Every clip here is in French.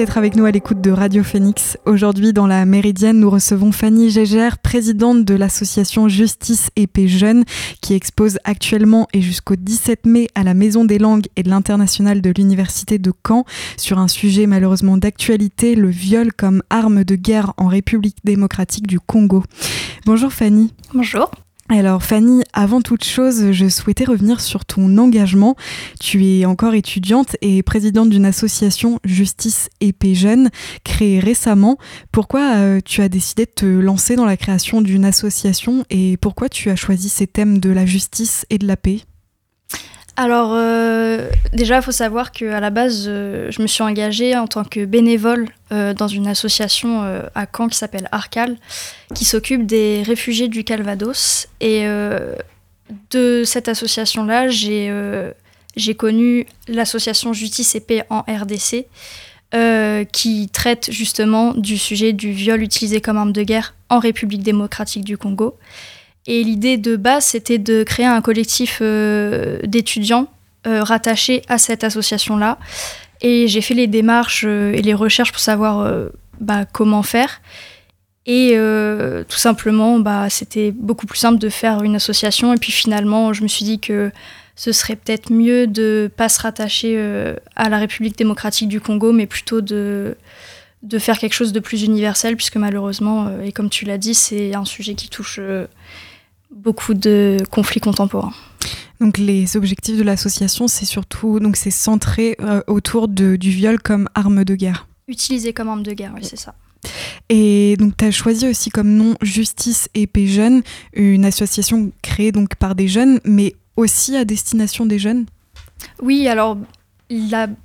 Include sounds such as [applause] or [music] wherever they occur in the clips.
d'être avec nous à l'écoute de Radio Phoenix. Aujourd'hui, dans la Méridienne, nous recevons Fanny Gégère, présidente de l'association Justice et Paix Jeunes, qui expose actuellement et jusqu'au 17 mai à la Maison des Langues et de l'International de l'Université de Caen sur un sujet malheureusement d'actualité, le viol comme arme de guerre en République démocratique du Congo. Bonjour Fanny. Bonjour. Alors Fanny, avant toute chose, je souhaitais revenir sur ton engagement. Tu es encore étudiante et présidente d'une association Justice et Paix Jeunes créée récemment. Pourquoi euh, tu as décidé de te lancer dans la création d'une association et pourquoi tu as choisi ces thèmes de la justice et de la paix? Alors euh, déjà, il faut savoir qu'à la base, euh, je me suis engagée en tant que bénévole euh, dans une association à Caen qui s'appelle Arcal, qui s'occupe des réfugiés du Calvados. Et de cette association-là, j'ai connu l'association Justice et Paix en RDC, qui traite justement du sujet du viol utilisé comme arme de guerre en République démocratique du Congo. Et l'idée de base, c'était de créer un collectif euh, d'étudiants euh, rattachés à cette association-là. Et j'ai fait les démarches euh, et les recherches pour savoir bah, comment faire. Et tout simplement, bah, c'était beaucoup plus simple de faire une association. Et puis finalement, je me suis dit que ce serait peut-être mieux de ne pas se rattacher à la République démocratique du Congo, mais plutôt de, de faire quelque chose de plus universel, puisque malheureusement, et comme tu l'as dit, c'est un sujet qui touche beaucoup de conflits contemporains. Donc les objectifs de l'association, c'est surtout donc c'est centré euh, autour de, du viol comme arme de guerre. Utilisé comme arme de guerre, oui, c'est ça. Et donc tu as choisi aussi comme nom Justice et Paix Jeunes, une association créée donc par des jeunes, mais aussi à destination des jeunes. Oui, alors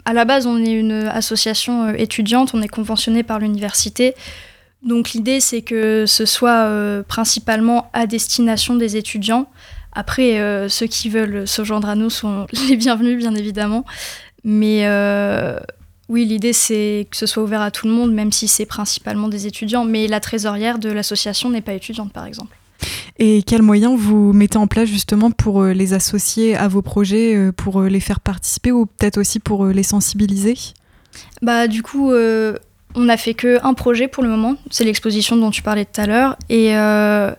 à la base, on est une association euh, étudiante, on est conventionné par l'université. Donc l'idée, c'est que ce soit euh, principalement à destination des étudiants. Après, euh, ceux qui veulent se joindre à nous sont [laughs] les bienvenus, bien évidemment. Mais euh, oui, l'idée, c'est que ce soit ouvert à tout le monde, même si c'est principalement des étudiants. Mais la trésorière de l'association n'est pas étudiante, par exemple. Et quels moyens vous mettez en place justement pour les associer à vos projets, pour les faire participer ou peut-être aussi pour les sensibiliser? Bah du coup, on n'a fait qu'un projet pour le moment, c'est l'exposition dont tu parlais tout à l'heure. Et euh,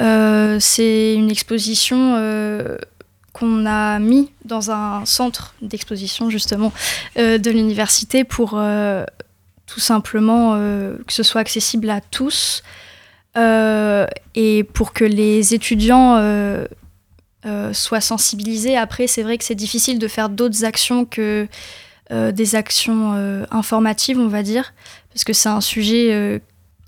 euh, c'est une exposition euh, qu'on a mis dans un centre d'exposition justement de l'université pour tout simplement que ce soit accessible à tous et pour que les étudiants soient sensibilisés. Après, c'est vrai que c'est difficile de faire d'autres actions que des actions euh, informatives, on va dire, parce que c'est un sujet euh,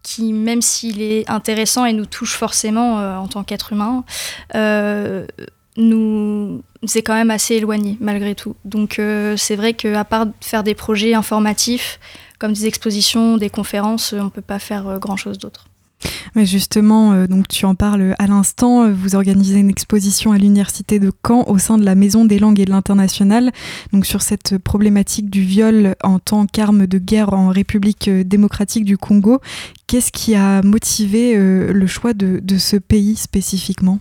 qui, même s'il est intéressant et nous touche forcément en tant qu'être humain, nous c'est quand même assez éloigné malgré tout. Donc c'est vrai qu'à part faire des projets informatifs comme des expositions, des conférences, on ne peut pas faire grand-chose d'autre. Mais justement, euh, donc tu en parles à l'instant, euh, vous organisez une exposition à l'université de Caen au sein de la Maison des langues et de l'international, donc sur cette problématique du viol en tant qu'arme de guerre en République euh, démocratique du Congo. Qu'est-ce qui a motivé le choix de, de, ce pays spécifiquement?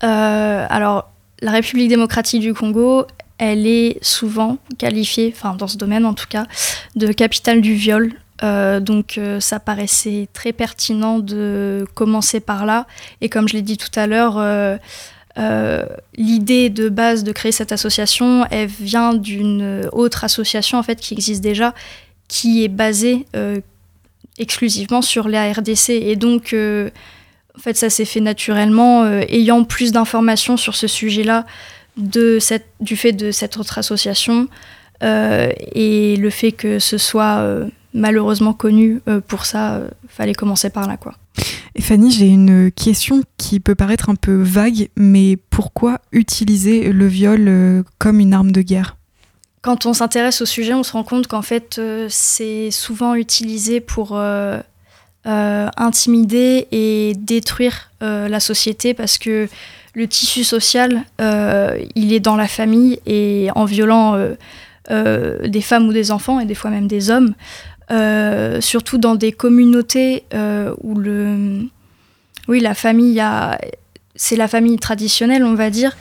Alors, la République démocratique du Congo, elle est souvent qualifiée, enfin dans ce domaine en tout cas, de capitale du viol. Euh, donc euh, ça paraissait très pertinent de commencer par là. Et comme je l'ai dit tout à l'heure, euh, l'idée de base de créer cette association, elle vient d'une autre association en fait qui existe déjà, qui est basée exclusivement sur les RDC. Et donc en fait ça s'est fait naturellement, ayant plus d'informations sur ce sujet-là du fait de cette autre association. et le fait que ce soit malheureusement connu euh, pour ça, euh, fallait commencer par là quoi. Et Fanny, j'ai une question qui peut paraître un peu vague, mais pourquoi utiliser le viol euh, comme une arme de guerre? Quand on s'intéresse au sujet, on se rend compte qu'en fait, c'est souvent utilisé pour intimider et détruire la société parce que le tissu social, il est dans la famille et en violant des femmes ou des enfants et des fois même des hommes, euh, surtout dans des communautés euh, où le, oui, la famille c'est la famille traditionnelle, on va dire.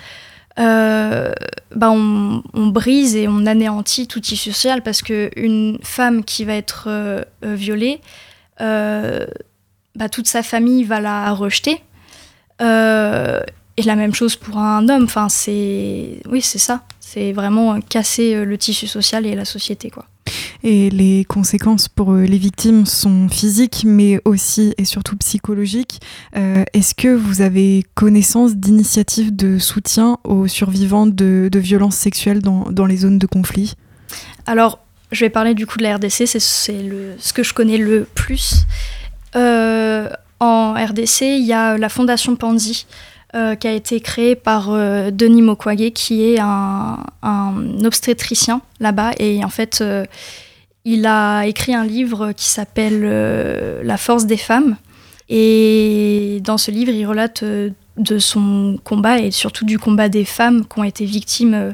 bah on, brise et on anéantit tout tissu social parce qu'une femme qui va être violée, bah, toute sa famille va la rejeter. et la même chose pour un homme. Enfin, c'est oui, c'est ça. C'est vraiment casser le tissu social et la société, quoi. Et les conséquences pour euh, les victimes sont physiques, mais aussi et surtout psychologiques. Euh, est-ce que vous avez connaissance d'initiatives de soutien aux survivants de, violences sexuelles dans, les zones de conflit? Alors, je vais parler du coup de la RDC, c'est ce que je connais le plus. Euh, en RDC, il y a la Fondation Pandy. qui a été créée par Denis Mukwege, qui est un, un obstétricien là-bas. Et en fait, il a écrit un livre qui s'appelle euh, La force des femmes. Et dans ce livre, il relate euh, de son combat et surtout du combat des femmes qui ont été victimes euh,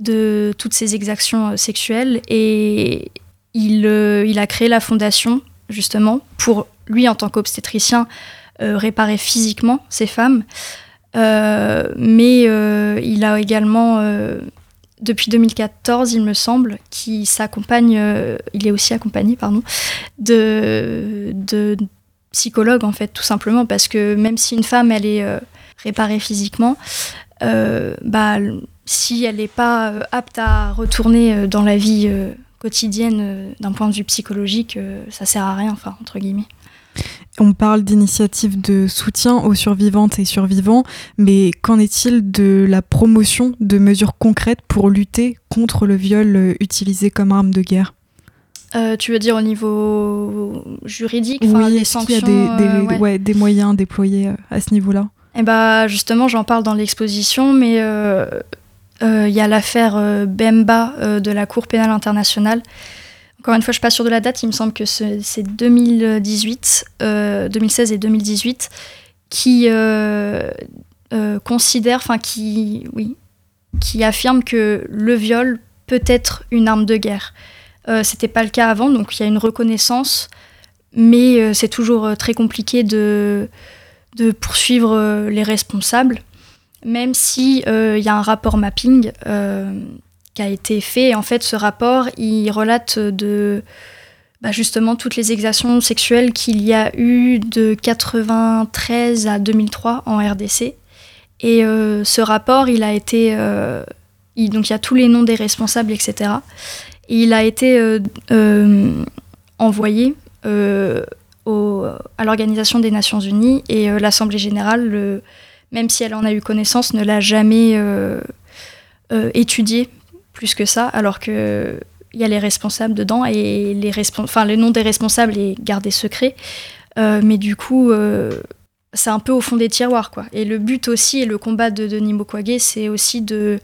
de toutes ces exactions sexuelles. Et il, il a créé la fondation, justement, pour lui, en tant qu'obstétricien, réparer physiquement ces femmes. mais il a également depuis 2014, il me semble, qui s'accompagne, euh, il est aussi accompagné, pardon, de, de, psychologues, en fait, tout simplement, parce que même si une femme, elle est euh, réparée physiquement, euh, bah, si elle n'est pas apte à retourner dans la vie quotidienne d'un point de vue psychologique, ça sert à rien, enfin, entre guillemets. On parle d'initiatives de soutien aux survivantes et survivants, mais qu'en est-il de la promotion de mesures concrètes pour lutter contre le viol euh, utilisé comme arme de guerre? Euh, tu veux dire au niveau juridique, oui, des sanctions, il y a des, euh, des, moyens déployés à ce niveau-là? Eh bah justement, j'en parle dans l'exposition, mais il y a l'affaire Bemba de la Cour pénale internationale encore une fois, je suis pas sûre de la date, il me semble que c'est 2018, 2016 euh, et 2018, qui euh, euh, considèrent, enfin qui, oui, qui affirment que le viol peut être une arme de guerre. Euh, C'était pas le cas avant, donc il y a une reconnaissance, mais c'est toujours très compliqué de, poursuivre les responsables, même si il y a un rapport mapping qui a été fait. en fait, ce rapport, il relate de bah, justement toutes les exactions sexuelles qu'il y a eu de 93 à 2003 en RDC. Et euh, ce rapport, il a été... Euh, donc il y a tous les noms des responsables, etc. Et il a été euh, envoyé à l'Organisation des Nations Unies et l'Assemblée générale, même si elle en a eu connaissance, ne l'a jamais étudié plus que ça, alors que il y a les responsables dedans et les enfin le nom des responsables est gardé secret. Euh, mais du coup, euh, c'est un peu au fond des tiroirs, quoi. Et le but aussi et le combat de Denis Mukwege, c'est aussi de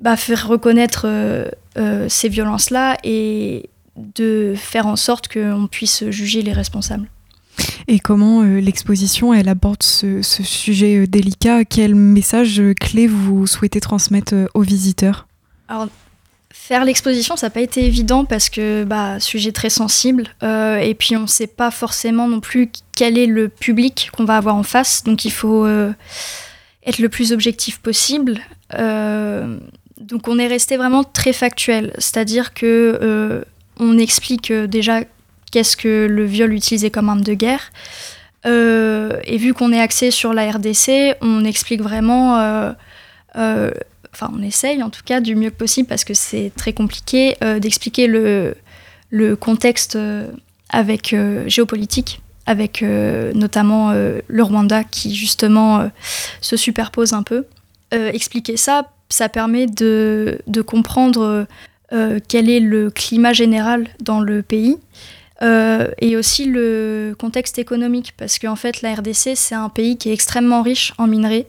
bah, faire reconnaître euh, ces violences-là et de faire en sorte qu'on puisse juger les responsables. Et comment l'exposition elle aborde ce, ce sujet délicat? Quel message clé vous souhaitez transmettre aux visiteurs? Alors, faire l'exposition, ça n'a pas été évident parce que, bah, sujet très sensible. Euh, et puis, on ne sait pas forcément non plus quel est le public qu'on va avoir en face. Donc, il faut euh, être le plus objectif possible. Euh, donc, on est resté vraiment très factuel. C'est-à-dire que on explique déjà qu'est-ce que le viol utilisé comme arme de guerre. et vu qu'on est axé sur la RDC, on explique vraiment enfin on essaye en tout cas du mieux possible parce que c'est très compliqué euh, d'expliquer le, contexte euh, avec euh, géopolitique, avec notamment le Rwanda qui justement se superpose un peu. expliquer ça, ça permet de comprendre quel est le climat général dans le pays. et aussi le contexte économique, parce qu'en fait la RDC c'est un pays qui est extrêmement riche en minerais.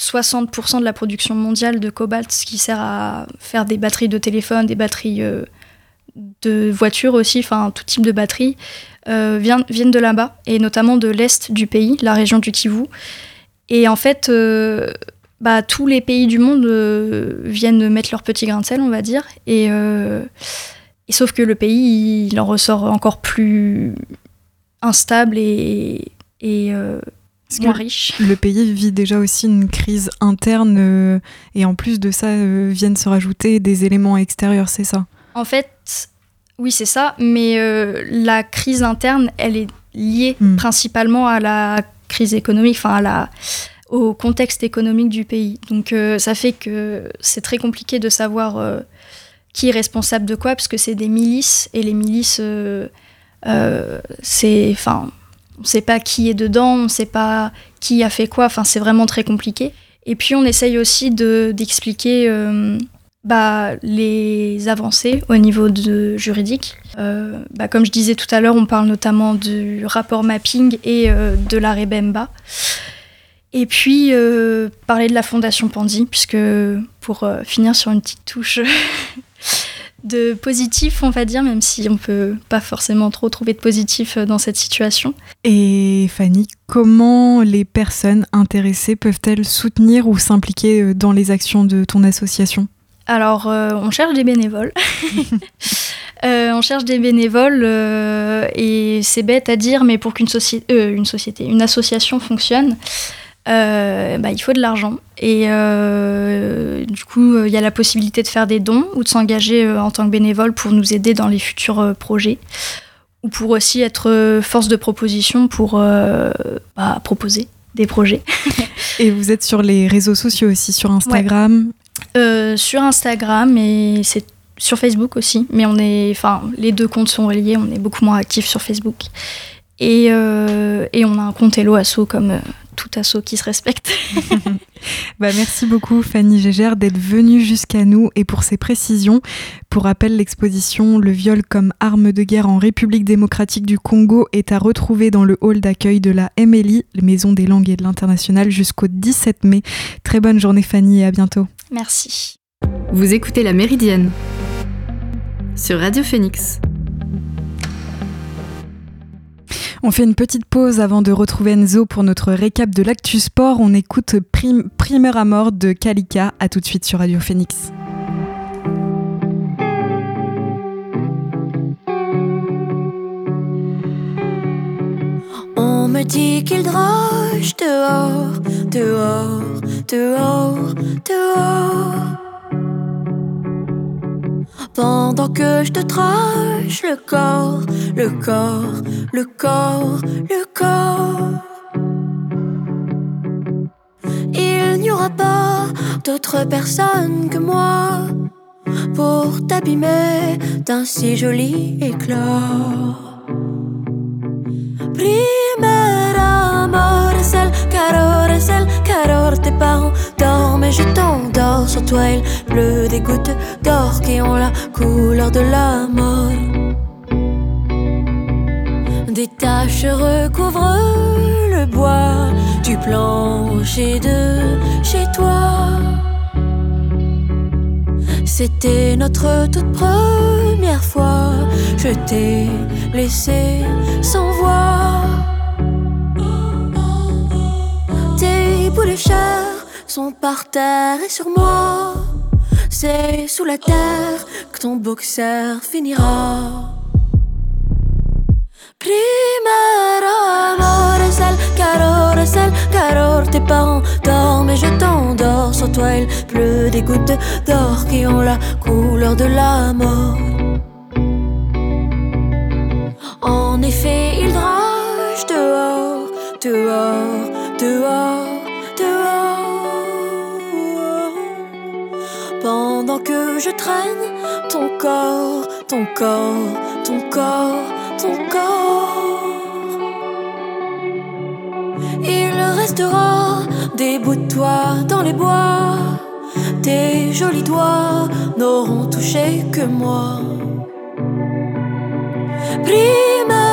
60% de la production mondiale de cobalt, ce qui sert à faire des batteries de téléphone, des batteries euh, de voitures aussi, enfin tout type de batteries, euh, viennent, de là-bas, et notamment de l'est du pays, la région du Kivu. Et en fait, euh, bah, tous les pays du monde viennent mettre leur petit grain de sel, on va dire, et, sauf que le pays, il en ressort encore plus instable et, et moins. Le pays vit déjà aussi une crise interne euh, et en plus de ça euh, viennent se rajouter des éléments extérieurs, c'est ça? En fait, oui, c'est ça, mais euh, la crise interne, elle est liée Hmm. principalement à la crise économique, enfin à la au contexte économique du pays. Donc ça fait que c'est très compliqué de savoir qui est responsable de quoi, parce que c'est des milices, et les milices, c'est... Enfin, on ne sait pas qui est dedans, on ne sait pas qui a fait quoi, enfin c'est vraiment très compliqué. Et puis on essaye aussi de- d'expliquer euh, bah, les avancées au niveau de juridique. Euh, bah, comme je disais tout à l'heure, on parle notamment du rapport mapping et euh, de l'arrêt Bemba. Et puis parler de la fondation Pandy, puisque pour finir sur une petite touche [laughs] de positif, on va dire, même si on peut pas forcément trop trouver de positif euh, dans cette situation. Et Fanny, comment les personnes intéressées peuvent-elles soutenir ou s'impliquer euh, dans les actions de ton association? Alors, euh, on cherche des bénévoles. [laughs] [laughs] Euh, on cherche des bénévoles euh, et c'est bête à dire, mais pour qu'une soci- une société, une association fonctionne, euh, bah, il faut de l'argent. Et euh, du coup, euh, il y a la possibilité de faire des dons ou de s'engager en tant que bénévole pour nous aider dans les futurs projets. Ou pour aussi être force de proposition pour bah, proposer des projets. [laughs] Et vous êtes sur les réseaux sociaux aussi, sur Instagram. Sur Instagram et c'est sur Facebook aussi, mais on est, enfin, les deux comptes sont reliés. On est beaucoup moins actifs sur Facebook et, euh, et on a un compte Hello Asso comme euh, tout asso qui se respecte. [laughs] [laughs] Bah, merci beaucoup Fanny Gégère d'être venue jusqu'à nous et pour ces précisions. Pour rappel, l'exposition Le viol comme arme de guerre en République démocratique du Congo est à retrouver dans le hall d'accueil de la MLI, la Maison des langues et de l'international, jusqu'au 17 mai. Très bonne journée Fanny et à bientôt. Merci. Vous écoutez La Méridienne sur Radio Phoenix. On fait une petite pause avant de retrouver Enzo pour notre récap de l'actu sport. On écoute Prim Primeur à mort de Kalika. À tout de suite sur Radio Phoenix. On me dit qu'il droche dehors, dehors, dehors, dehors. Pendant que je te trache le corps, le corps, le corps, le corps. Il n'y aura pas d'autre personne que moi pour t'abîmer d'un si joli éclat. Primera calor, es el calor Tes parents dorment et je t'endors Sur toi il pleut des gouttes d'or Qui ont la couleur de la mort Des taches recouvrent le bois Du plancher de chez toi c'était notre toute première fois. Je t'ai laissé sans voix. Tes bouts de chair sont par terre et sur moi. C'est sous la terre que ton boxer finira. Primera amor es el calor, es Tes parents dorment et je t'endors Sur toi il pleut des gouttes d'or Qui ont la couleur de la mort ton corps, ton corps, ton corps, ton corps. Il restera des bouts de toi dans les bois. Tes jolis doigts n'auront touché que moi. Primera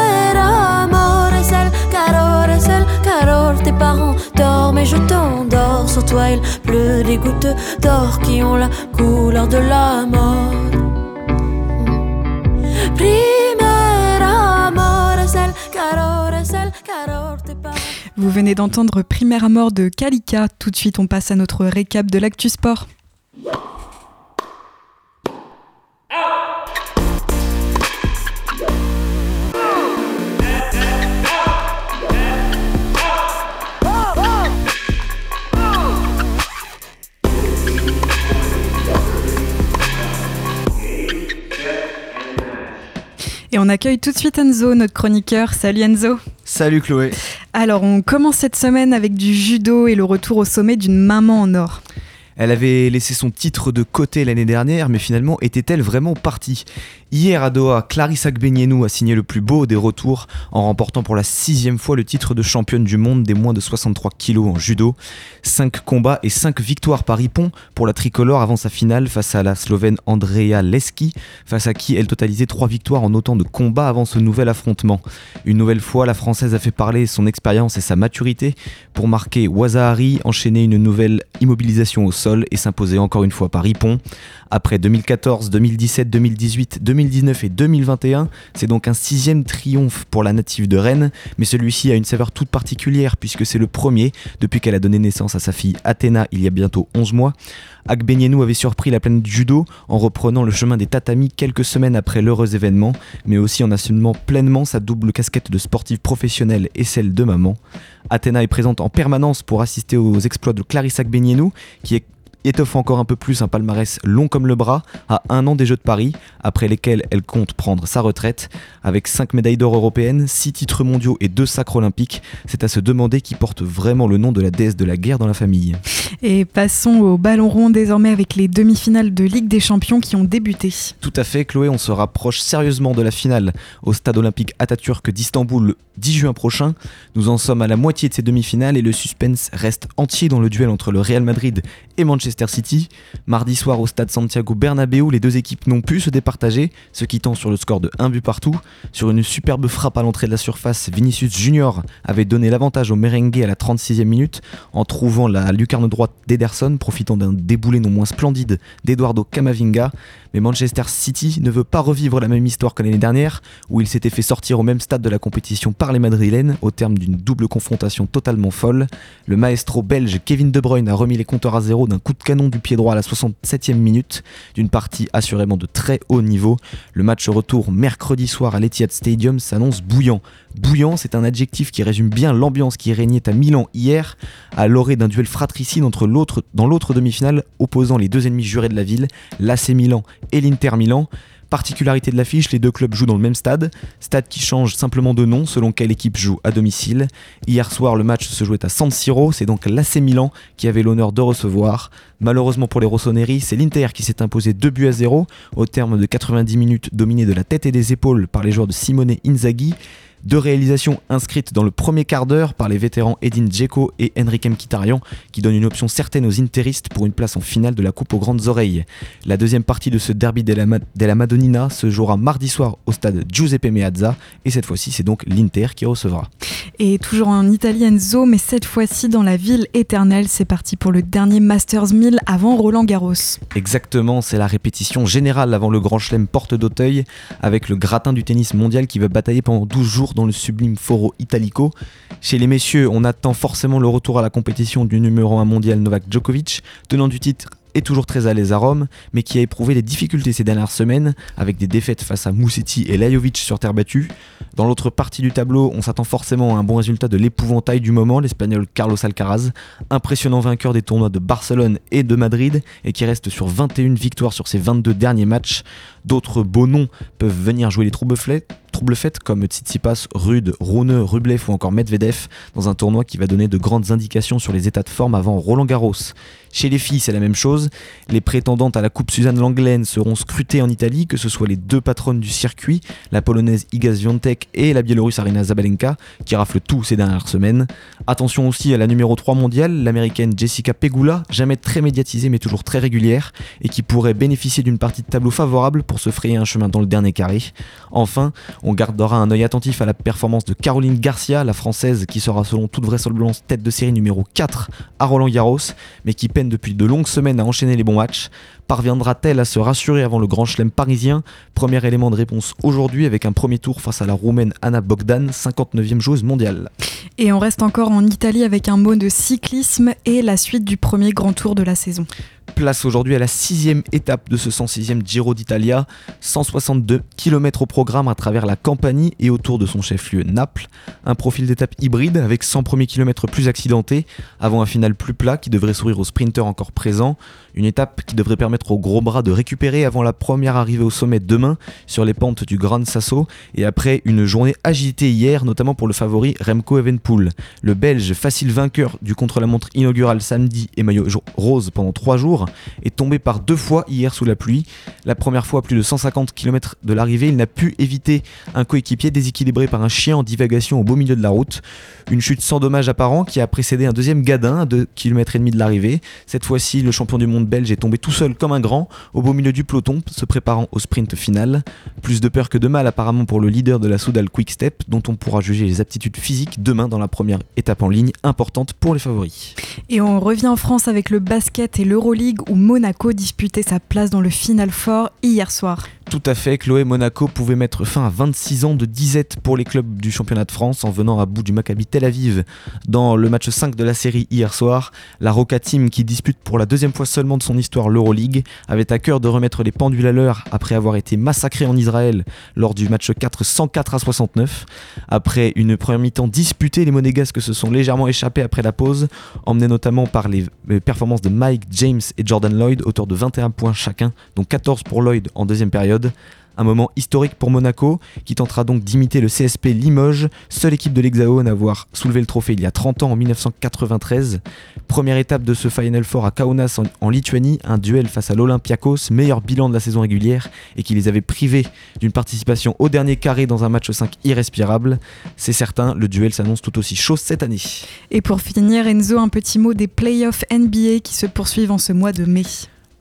Tes parents dorment et je t'endors Sur toi il pleut des gouttes d'or Qui ont la couleur de la mort Primera amor es el calor, es el calor Tes parents Vous venez d'entendre Primera mort de Kalika. Tout de suite, on passe à notre récap de l'actu sport. Et on accueille tout de suite Enzo, notre chroniqueur. Salut Enzo. Salut Chloé. Alors on commence cette semaine avec du judo et le retour au sommet d'une maman en or. Elle avait laissé son titre de côté l'année dernière, mais finalement était-elle vraiment partie? Hier à Doha, Clarissa Gbenienou a signé le plus beau des retours en remportant pour la sixième fois le titre de championne du monde des moins de 63 kilos en judo. 5 combats et 5 victoires par Ippon pour la tricolore avant sa finale face à la Slovène Andrea Leski, face à qui elle totalisait 3 victoires en autant de combats avant ce nouvel affrontement. Une nouvelle fois, la Française a fait parler son expérience et sa maturité pour marquer Wazahari, enchaîner une nouvelle immobilisation au sol et s'imposer encore une fois par Ippon. Après 2014, 2017, 2018, 2019 et 2021, c'est donc un sixième triomphe pour la native de Rennes, mais celui-ci a une saveur toute particulière puisque c'est le premier depuis qu'elle a donné naissance à sa fille Athéna il y a bientôt 11 mois. Agbenienou avait surpris la planète judo en reprenant le chemin des tatamis quelques semaines après l'heureux événement, mais aussi en assumant pleinement sa double casquette de sportive professionnelle et celle de maman. Athéna est présente en permanence pour assister aux exploits de Clarissa Agbenienou, qui est étoffe encore un peu plus un palmarès long comme le bras à un an des Jeux de Paris, après lesquels elle compte prendre sa retraite. Avec 5 médailles d'or européennes, 6 titres mondiaux et 2 sacres olympiques, c'est à se demander qui porte vraiment le nom de la déesse de la guerre dans la famille. Et passons au ballon rond désormais avec les demi-finales de Ligue des Champions qui ont débuté. Tout à fait, Chloé, on se rapproche sérieusement de la finale au stade olympique Atatürk d'Istanbul le 10 juin prochain. Nous en sommes à la moitié de ces demi-finales et le suspense reste entier dans le duel entre le Real Madrid et Manchester City. Mardi soir au stade Santiago Bernabéu, les deux équipes n'ont pu se départager, se quittant sur le score de 1 but partout. Sur une superbe frappe à l'entrée de la surface, Vinicius Junior avait donné l'avantage au merengue à la 36e minute en trouvant la lucarne droite d'Ederson, profitant d'un déboulé non moins splendide d'Eduardo Camavinga. Mais Manchester City ne veut pas revivre la même histoire que l'année dernière, où il s'était fait sortir au même stade de la compétition par les Madrilènes au terme d'une double confrontation totalement folle. Le maestro belge Kevin De Bruyne a remis les compteurs à zéro d'un coup de canon du pied droit à la 67e minute, d'une partie assurément de très haut niveau. Le match retour mercredi soir à l'Etihad Stadium s'annonce bouillant. Bouillant, c'est un adjectif qui résume bien l'ambiance qui régnait à Milan hier, à l'orée d'un duel fratricide dans l'autre demi-finale opposant les deux ennemis jurés de la ville, l'AC Milan et l'Inter Milan. Particularité de l'affiche, les deux clubs jouent dans le même stade, stade qui change simplement de nom selon quelle équipe joue à domicile. Hier soir, le match se jouait à San Siro, c'est donc l'AC Milan qui avait l'honneur de recevoir. Malheureusement pour les Rossoneri, c'est l'Inter qui s'est imposé 2 buts à 0 au terme de 90 minutes dominées de la tête et des épaules par les joueurs de Simone Inzaghi. Deux réalisations inscrites dans le premier quart d'heure par les vétérans Edin Dzeko et Enrique Mkhitaryan qui donnent une option certaine aux interistes pour une place en finale de la Coupe aux grandes oreilles. La deuxième partie de ce derby della Madonnina se jouera mardi soir au stade Giuseppe Meazza et cette fois-ci c'est donc l'Inter qui recevra. Et toujours en Italie Enzo, mais cette fois-ci dans la ville éternelle, c'est parti pour le dernier Masters 1000 avant Roland Garros. Exactement, c'est la répétition générale avant le Grand Chelem Porte d'Auteuil avec le gratin du tennis mondial qui va batailler pendant 12 jours dans le sublime Foro Italico. Chez les messieurs, on attend forcément le retour à la compétition du numéro 1 mondial Novak Djokovic, tenant du titre est toujours très à l'aise à Rome, mais qui a éprouvé des difficultés ces dernières semaines, avec des défaites face à Moussetti et Lajovic sur terre battue. Dans l'autre partie du tableau, on s'attend forcément à un bon résultat de l'épouvantail du moment, l'espagnol Carlos Alcaraz, impressionnant vainqueur des tournois de Barcelone et de Madrid, et qui reste sur 21 victoires sur ses 22 derniers matchs. D'autres beaux noms peuvent venir jouer les troubles faites comme Tsitsipas, Rude, Rune, Rublev ou encore Medvedev dans un tournoi qui va donner de grandes indications sur les états de forme avant Roland Garros. Chez les filles, c'est la même chose. Les prétendantes à la Coupe Suzanne Langlaine seront scrutées en Italie, que ce soit les deux patronnes du circuit, la polonaise Iga Swiatek et la biélorusse Arina Zabalenka, qui raflent tout ces dernières semaines. Attention aussi à la numéro 3 mondiale, l'américaine Jessica Pegula, jamais très médiatisée mais toujours très régulière, et qui pourrait bénéficier d'une partie de tableau favorable pour se frayer un chemin dans le dernier carré. Enfin, on gardera un œil attentif à la performance de Caroline Garcia, la française qui sera selon toute vraisemblance tête de série numéro 4 à Roland Garros, mais qui peine depuis de longues semaines à enchaîner les bons matchs. Parviendra-t-elle à se rassurer avant le grand chelem parisien? Premier élément de réponse aujourd'hui avec un premier tour face à la roumaine Anna Bogdan, 59e joueuse mondiale. Et on reste encore en Italie avec un mot de cyclisme et la suite du premier grand tour de la saison. Place aujourd'hui à la sixième étape de ce 106e Giro d'Italia, 162 km au programme à travers la Campanie et autour de son chef-lieu Naples. Un profil d'étape hybride avec 100 premiers kilomètres plus accidentés, avant un final plus plat qui devrait sourire aux sprinteurs encore présents. Une étape qui devrait permettre aux gros bras de récupérer avant la première arrivée au sommet demain sur les pentes du Grand Sasso et après une journée agitée hier, notamment pour le favori Remco Evenpool. Le Belge, facile vainqueur du contre-la-montre inaugural samedi et maillot rose pendant trois jours, est tombé par deux fois hier sous la pluie. La première fois à plus de 150 km de l'arrivée, il n'a pu éviter un coéquipier déséquilibré par un chien en divagation au beau milieu de la route. Une chute sans dommage apparent qui a précédé un deuxième gadin à 2 km et demi de l'arrivée. Cette fois-ci, le champion du monde belge est tombé tout seul comme un grand au beau milieu du peloton, se préparant au sprint final. Plus de peur que de mal apparemment pour le leader de la Soudal Quick Step, dont on pourra juger les aptitudes physiques demain dans la première étape en ligne, importante pour les favoris. Et on revient en France avec le basket et l'Euroleague où Monaco disputait sa place dans le Final Four hier soir. Tout à fait, Chloé Monaco pouvait mettre fin à 26 ans de disette pour les clubs du championnat de France en venant à bout du Maccabi Tel Aviv dans le match 5 de la série hier soir. La Roca Team, qui dispute pour la deuxième fois seulement de son histoire l'Euroleague, avait à cœur de remettre les pendules à l'heure après avoir été massacré en Israël lors du match 4 104 à 69. Après une première mi-temps disputée, les Monégasques se sont légèrement échappés après la pause, emmenés notamment par les performances de Mike, James et Jordan Lloyd, auteur de 21 points chacun, dont 14 pour Lloyd en deuxième période. Un moment historique pour Monaco, qui tentera donc d'imiter le CSP Limoges, seule équipe de l'Hexagone à avoir soulevé le trophée il y a 30 ans en 1993. Première étape de ce Final Four à Kaunas en, Lituanie, un duel face à l'Olympiakos, meilleur bilan de la saison régulière, et qui les avait privés d'une participation au dernier carré dans un match 5 irrespirable. C'est certain, le duel s'annonce tout aussi chaud cette année. Et pour finir, Enzo, un petit mot des playoffs NBA qui se poursuivent en ce mois de mai.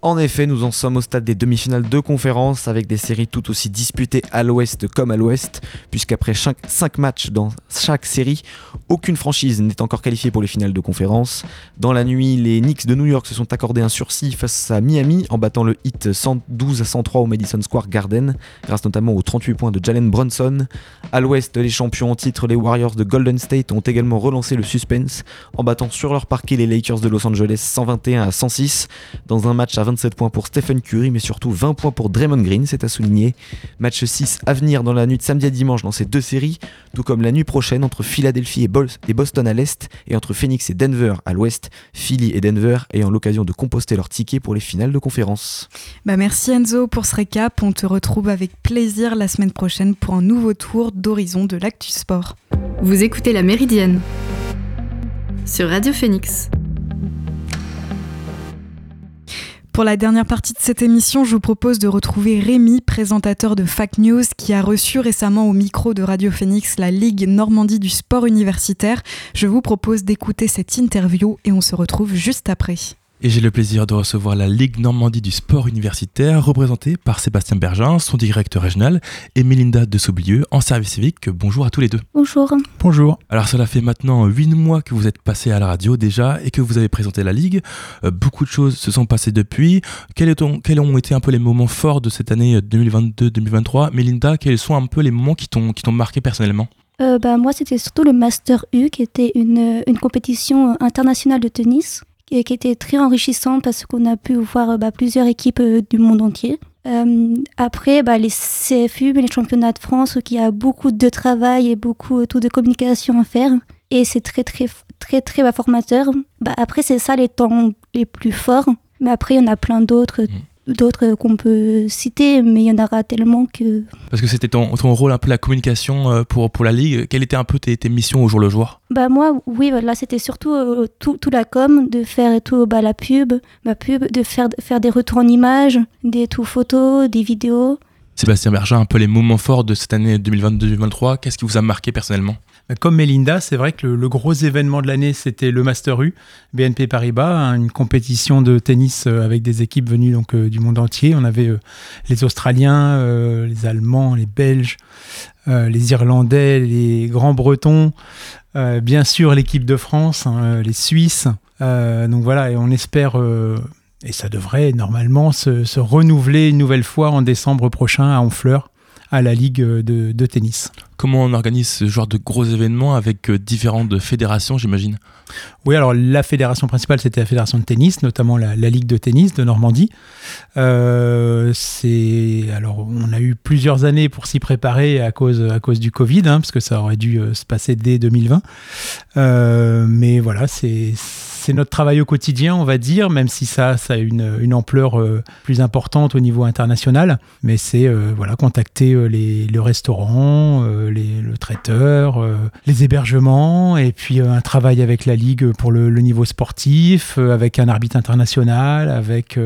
En effet, nous en sommes au stade des demi-finales de conférence avec des séries tout aussi disputées à l'ouest comme à l'ouest, puisqu'après 5 matchs dans chaque série, aucune franchise n'est encore qualifiée pour les finales de conférence. Dans la nuit, les Knicks de New York se sont accordés un sursis face à Miami en battant le hit 112 à 103 au Madison Square Garden, grâce notamment aux 38 points de Jalen Brunson. À l'ouest, les champions en titre, les Warriors de Golden State, ont également relancé le suspense en battant sur leur parquet les Lakers de Los Angeles 121 à 106 dans un match à 27 points pour Stephen Curry, mais surtout 20 points pour Draymond Green, c'est à souligner. Match 6 à venir dans la nuit de samedi à dimanche dans ces deux séries, tout comme la nuit prochaine entre Philadelphie et, Boston à l'est et entre Phoenix et Denver à l'ouest, Philly et Denver ayant l'occasion de composter leurs tickets pour les finales de conférence. Bah merci Enzo pour ce récap, on te retrouve avec plaisir la semaine prochaine pour un nouveau tour d'horizon de l'actu sport. Vous écoutez La Méridienne sur Radio Phoenix. Pour la dernière partie de cette émission, je vous propose de retrouver Rémi, présentateur de Fact News, qui a reçu récemment au micro de Radio Phoenix la Ligue Normandie du sport universitaire. Je vous propose d'écouter cette interview et on se retrouve juste après. Et j'ai le plaisir de recevoir la Ligue Normandie du sport universitaire, représentée par Sébastien Bergin, son directeur régional, et Mélinda de Saublieu, en service civique. Bonjour à tous les deux. Bonjour. Bonjour. Alors cela fait maintenant 8 mois que vous êtes passé à la radio déjà et que vous avez présenté la Ligue. Euh, beaucoup de choses se sont passées depuis. Quels, quels, ont été un peu les moments forts de cette année 2022-2023 Mélinda, quels sont un peu les moments qui t'ont marqué personnellement? Euh, bah, Moi, c'était surtout le Master U, qui était une, une compétition internationale de tennis qui était très enrichissant parce qu'on a pu voir bah, plusieurs équipes euh, du monde entier. Euh, après, bah, les CFU, les championnats de France, qui a beaucoup de travail et beaucoup tout de communication à faire. Et c'est très, très, très, très bah, formateur. Après, c'est ça les temps les plus forts. Mais après, il y en a plein d'autres. Mmh d'autres qu'on peut citer, mais il y en aura tellement que... Parce que c'était ton, ton, rôle un peu la communication euh, pour, pour la Ligue. Quelle était un peu tes, tes missions au jour le jour? Bah Moi, oui, là c'était surtout euh, tout, tout, la com, de faire tout bah, la pub, ma pub, de faire, faire des retours en images, des tout photos, des vidéos. Sébastien Berger, un peu les moments forts de cette année 2022-2023, qu'est-ce qui vous a marqué personnellement? Comme Melinda, c'est vrai que le, gros événement de l'année, c'était le Master U, BNP Paribas, hein, une compétition de tennis euh, avec des équipes venues euh, du monde entier. On avait euh, les Australiens, les Allemands, les Belges, les Irlandais, les Grands-Bretons, bien sûr l'équipe de France, hein, les Suisses. donc voilà, et on espère et ça devrait normalement se, renouveler une nouvelle fois en décembre prochain à Honfleur, à la Ligue de, de tennis. Comment on organise ce genre de gros événements avec différentes fédérations, j'imagine? Oui, alors la fédération principale, c'était la fédération de tennis, notamment la, Ligue de tennis de Normandie. Euh, alors on a eu plusieurs années pour s'y préparer à cause à cause du Covid, hein, parce que ça aurait dû euh, se passer dès 2020. Euh, mais voilà, c'est notre travail au quotidien, on va dire, même si ça, ça a une, une ampleur euh, plus importante au niveau international. Mais c'est voilà, contacter les, le restaurant, les, le traiteur, les hébergements, et puis un travail avec la Ligue pour le, niveau sportif, avec un arbitre international, avec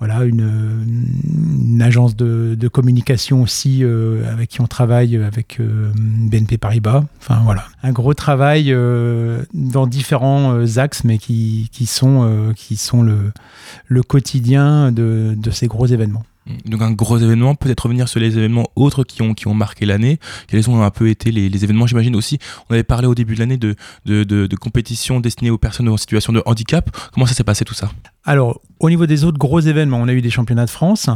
voilà, une, agence de, communication aussi euh, avec qui on travaille avec euh, BNP Paribas. Enfin voilà, un gros travail euh, dans différents axes, mais qui, qui sont, qui sont le, le quotidien de, de ces gros événements. Donc un gros événement, peut-être revenir sur les événements autres qui ont, qui ont marqué l'année. Quels ont un peu été les, les événements J'imagine aussi, on avait parlé au début de l'année de, de, de, de compétitions destinées aux personnes en situation de handicap. Comment ça s'est passé tout ça? Alors, au niveau des autres gros événements, on a eu des championnats de France.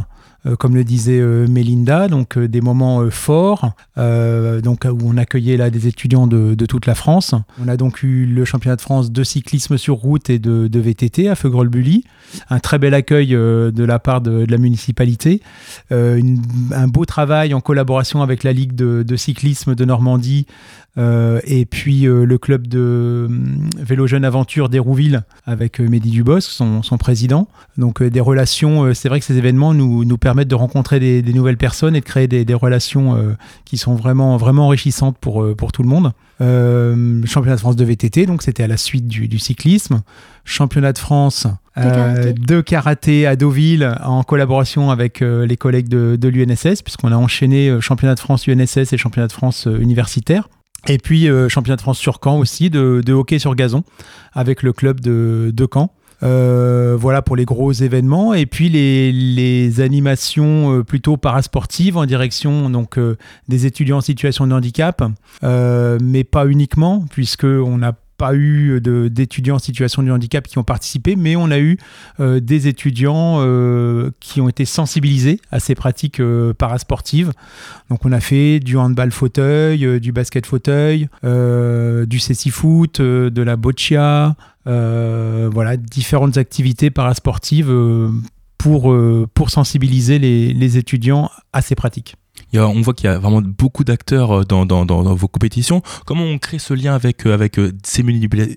Euh, comme le disait euh, Mélinda, donc euh, des moments forts, donc où on accueillait là des étudiants de, toute la France. On a donc eu le championnat de France de cyclisme sur route et de, VTT à Feugrol-Bully, un très bel accueil de la part de, la municipalité, un beau travail en collaboration avec la Ligue de, cyclisme de Normandie et puis le club de vélo jeune aventure d'Hérouville avec Mehdi Dubosc, son, son président. Donc des relations, c'est vrai que ces événements nous, nous permettent de rencontrer des, nouvelles personnes et de créer des, relations euh, qui sont vraiment, vraiment enrichissantes pour, euh, pour tout le monde. Euh, championnat de France de VTT, donc c'était à la suite du, cyclisme. Championnat de France de karaté. à Deauville en collaboration avec les collègues de, de l'UNSS, puisqu'on a enchaîné championnat de France UNSS et championnat de France universitaire. Et puis championnat de France sur Caen aussi, de, hockey sur gazon, avec le club de, de Caen. Euh, voilà pour les gros événements. Et puis les, animations euh, plutôt parasportives en direction donc, euh, des étudiants en situation de handicap, mais pas uniquement, puisqu'on a pas eu d'étudiants en situation de handicap qui ont participé, mais on a eu des étudiants qui ont été sensibilisés à ces pratiques parasportives. Donc on a fait du handball fauteuil, du basket fauteuil, du cécifoot, de la boccia, euh, voilà, différentes activités parasportives euh, pour, euh, pour sensibiliser les, les étudiants à ces pratiques. On voit qu'il y a vraiment beaucoup d'acteurs dans, dans, vos compétitions. Comment on crée ce lien avec, avec ces,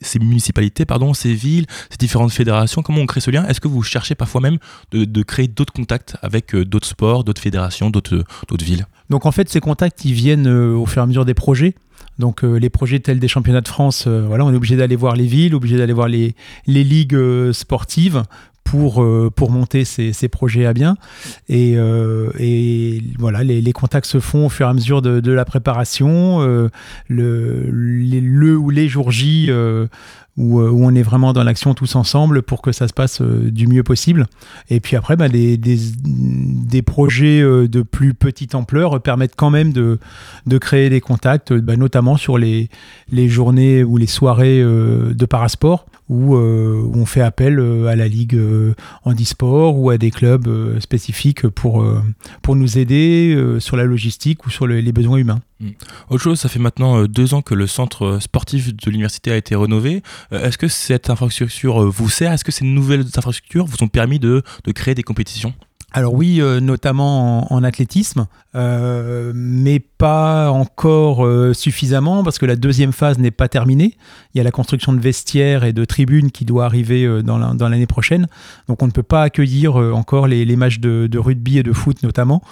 ces, municipalités, pardon, ces villes, ces différentes fédérations? Comment on crée ce lien? Est-ce que vous cherchez parfois même de, créer d'autres contacts avec d'autres sports, d'autres fédérations, d'autres villes? Donc en fait, ces contacts, ils viennent au fur et à mesure des projets. Donc euh, les projets tels des championnats de France, euh, voilà, on est obligé d'aller voir les villes, obligé d'aller voir les, ligues euh, sportives pour, pour monter ces, ces, projets à bien. Et, et voilà, les, les, contacts se font au fur et à mesure de, de la préparation. le, le ou les jours J où, où, on est vraiment dans l'action tous ensemble pour que ça se passe du mieux possible. Et puis après, bah, des, des, projets de plus petite ampleur permettent quand même de, de créer des contacts, bah, notamment sur les, les journées ou les soirées de parasport, où, où, on fait appel à la Ligue handisport ou à des clubs spécifiques pour, pour nous aider sur la logistique ou sur les besoins humains. Hmm. Autre chose, ça fait maintenant deux ans que le centre sportif de l'université a été rénové. Euh, est-ce que cette infrastructure euh, vous sert? Est-ce que ces nouvelles infrastructures vous ont permis de, créer des compétitions? Alors oui, euh, notamment en, athlétisme, mais pas encore suffisamment parce que la deuxième phase n'est pas terminée. Il y a la construction de vestiaires et de tribunes qui doit arriver dans l'année prochaine. Donc on ne peut pas accueillir encore les, matchs de, rugby et de foot notamment,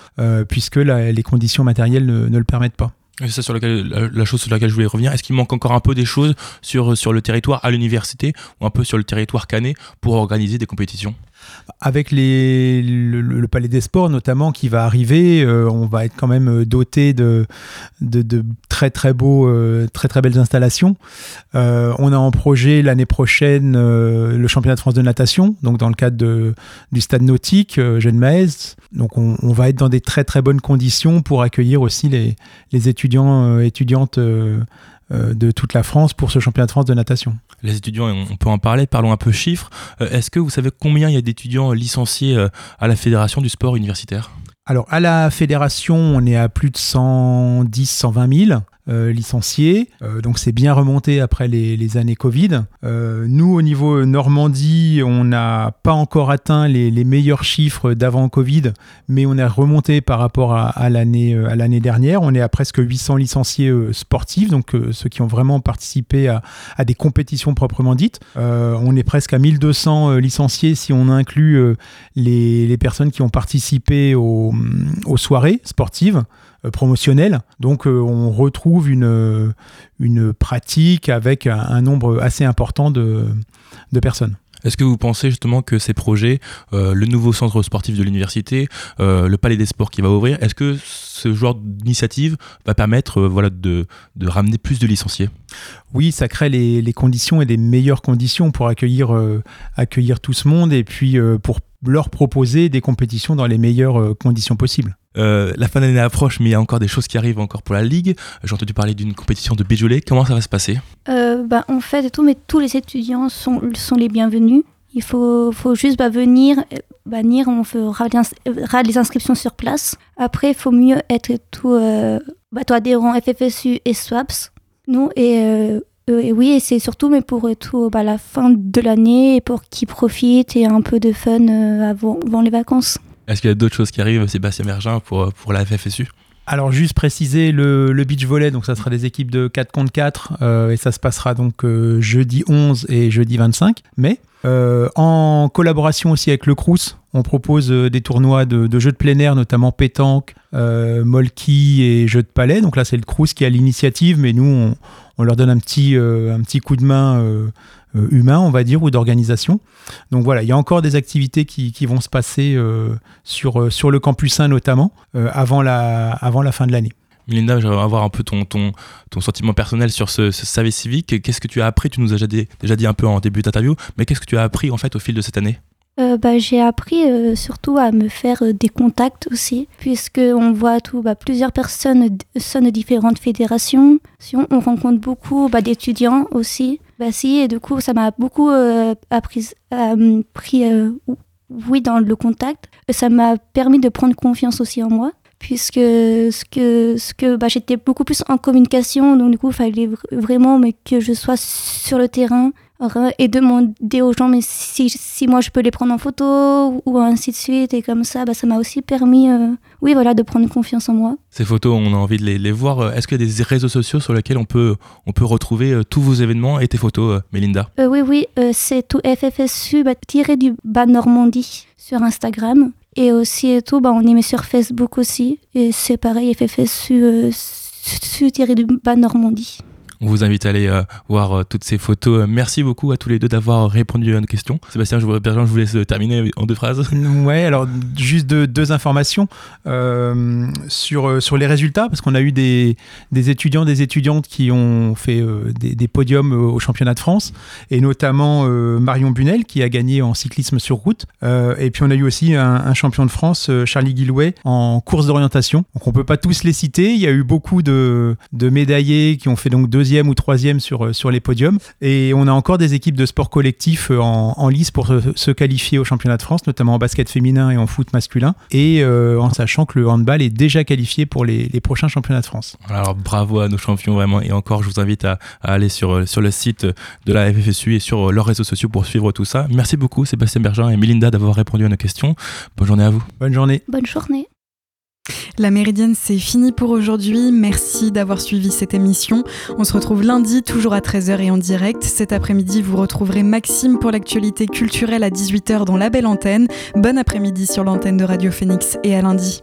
puisque les conditions matérielles ne le permettent pas. C'est ça sur la, chose sur laquelle je voulais revenir. Est-ce qu'il manque encore un peu des choses sur, sur le territoire à l'université ou un peu sur le territoire canet pour organiser des compétitions? Avec le, Palais des Sports notamment qui va arriver, euh, on va être quand même euh, doté de, très très beaux, euh, très très belles installations. on a en projet l'année prochaine le championnat de France de natation, donc dans le cadre du stade nautique Jeanne Maes. Donc on, va être dans des très très bonnes conditions pour accueillir aussi les, les étudiants étudiantes de toute la France pour ce championnat de France de natation. Les étudiants, on peut en parler, parlons un peu chiffres. Euh, est-ce que vous savez combien il y a d'étudiants licenciés euh, à la Fédération du sport universitaire? Alors à la fédération, on est à plus de 110, 120 000. Euh, licenciés. Euh, donc c'est bien remonté après les, années Covid. Euh, nous, au niveau Normandie, on n'a pas encore atteint les, meilleurs chiffres d'avant Covid, mais on est remonté par rapport à, l'année à l'année dernière. On est à presque 800 licenciés sportifs, donc ceux qui ont vraiment participé à, des compétitions proprement dites. on est presque à 1200 licenciés si on inclut les, personnes qui ont participé aux soirées sportives. Euh, promotionnel. Donc euh, on retrouve une, euh, une pratique avec un, nombre assez important de, de personnes. Est-ce que vous pensez justement que ces projets, le nouveau centre sportif de l'université, le palais des sports qui va ouvrir, est-ce que ce genre d'initiative va permettre voilà, de, de, ramener plus de licenciés? Oui, ça crée les, les, conditions et des meilleures conditions pour accueillir, accueillir tout ce monde et puis pour leur proposer des compétitions dans les meilleures conditions possibles. Euh, la fin d'année approche, mais il y a encore des choses qui arrivent encore pour la Ligue. J'ai entendu parler d'une compétition de Béjolais. Comment ça va se passer? Euh, bah, En fait, tout, mais tous les étudiants sont, sont les bienvenus. Il faut, faut juste bah, venir, euh, bah, venir, on fera les inscriptions sur place. Après, il faut mieux être tout, euh, bah, adhérent FFSU et SWAPS. Nous, et, et oui, et c'est surtout mais pour tout, bah, la fin de l'année, pour qu'ils profitent et un peu de fun avant, avant les vacances. Est-ce qu'il y a d'autres choses qui arrivent, Sébastien Mergin, pour, pour la FFSU alors juste préciser le, le, beach volley, donc ça sera des équipes de 4 contre 4 euh, et ça se passera donc euh, jeudi 11 et jeudi 25 mai. Euh, en collaboration aussi avec le Crous, on propose des tournois de, jeux de plein air, notamment pétanque, molki et jeux de palais. Donc là c'est le Crous qui a l'initiative, mais nous on, on, leur donne un petit, petit coup de main euh, humain, on va dire, ou d'organisation. Donc voilà, il y a encore des activités qui, vont se passer euh, sur, euh, le campus 1 notamment, avant, la, fin de l'année. Melinda, j'aimerais avoir un peu ton sentiment personnel sur ce, service civique. Qu'est-ce que tu as appris? Tu nous as déjà dit, déjà dit un peu en début d'interview, mais qu'est-ce que tu as appris en fait au fil de cette année? Bah, J'ai appris surtout à me faire des contacts aussi, puisqu'on voit tout, bah, plusieurs personnes de différentes fédérations. On rencontre beaucoup bah, d'étudiants aussi. Bah si, et du coup, ça m'a beaucoup euh, appris, euh, pris, euh, oui, dans le contact. Ça m'a permis de prendre confiance aussi en moi, puisque ce que, ce que bah, j'étais beaucoup plus en communication, donc du coup, il fallait vraiment que je sois sur le terrain, et demander aux gens mais si, si, moi je peux les prendre en photo ou ainsi de suite et comme ça bah, ça m'a aussi permis euh, oui voilà de prendre confiance en moi. Ces photos on a envie de les, les voir. Est-ce qu'il y a des réseaux sociaux sur lesquels on peut on peut retrouver euh, tous vos événements et tes photos euh, Mélinda oui oui c'est tout FFSU bah, tiré du bas Normandie sur Instagram. Et aussi et tout bah, on y met sur Facebook aussi. Et c'est pareil FFSU tiré du bas Normandie on vous invite à aller euh, voir euh, toutes ces photos. Merci beaucoup à tous les deux d'avoir répondu à nos questions. Sébastien, je vous, je vous laisse terminer en deux phrases. Ouais, alors juste deux informations euh, sur, sur les résultats, parce qu'on a eu des, des, étudiants, des étudiantes qui ont fait des, podiums au championnat de France, et notamment Marion Bunel qui a gagné en cyclisme sur route. et puis on a eu aussi un, champion de France, Charlie Guillouet, en course d'orientation. Donc on peut pas tous les citer. Il y a eu beaucoup de, de médaillés qui ont fait donc deux ou troisième sur, euh, sur les podiums. Et on a encore des équipes de sport collectif euh, en, en lice pour se, qualifier au championnat de France, notamment en basket féminin et en foot masculin. Et euh, en sachant que le handball est déjà qualifié pour les, les, prochains championnats de France. Alors bravo à nos champions vraiment. Et encore, je vous invite à, aller sur, sur le site de la FFSU et sur leurs réseaux sociaux pour suivre tout ça. Merci beaucoup Sébastien Bergin et Melinda d'avoir répondu à nos questions. Bonne journée à vous. Bonne journée. Bonne journée. La Méridienne, c'est fini pour aujourd'hui. Merci d'avoir suivi cette émission. On se retrouve lundi, toujours à 13h et en direct. Cet après-midi, vous retrouverez Maxime pour l'actualité culturelle à 18h dans la belle antenne. Bon après-midi sur l'antenne de Radio Phoenix et à lundi.